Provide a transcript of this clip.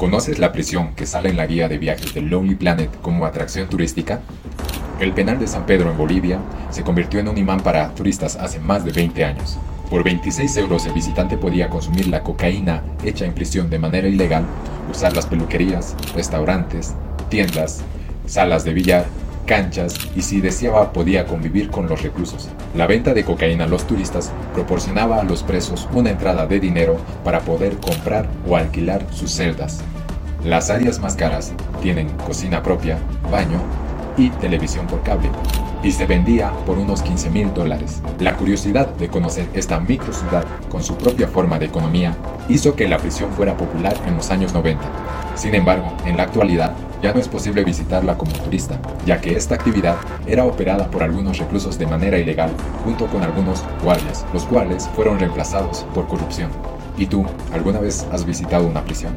¿Conoces la prisión que sale en la guía de viajes del Lonely Planet como atracción turística? El penal de San Pedro en Bolivia se convirtió en un imán para turistas hace más de 20 años. Por 26 euros el visitante podía consumir la cocaína hecha en prisión de manera ilegal, usar las peluquerías, restaurantes, tiendas, salas de billar canchas y si deseaba podía convivir con los reclusos. La venta de cocaína a los turistas proporcionaba a los presos una entrada de dinero para poder comprar o alquilar sus celdas. Las áreas más caras tienen cocina propia, baño y televisión por cable y se vendía por unos 15 mil dólares. La curiosidad de conocer esta micro ciudad con su propia forma de economía hizo que la prisión fuera popular en los años 90. Sin embargo, en la actualidad ya no es posible visitarla como turista, ya que esta actividad era operada por algunos reclusos de manera ilegal, junto con algunos guardias, los cuales fueron reemplazados por corrupción. ¿Y tú, alguna vez has visitado una prisión?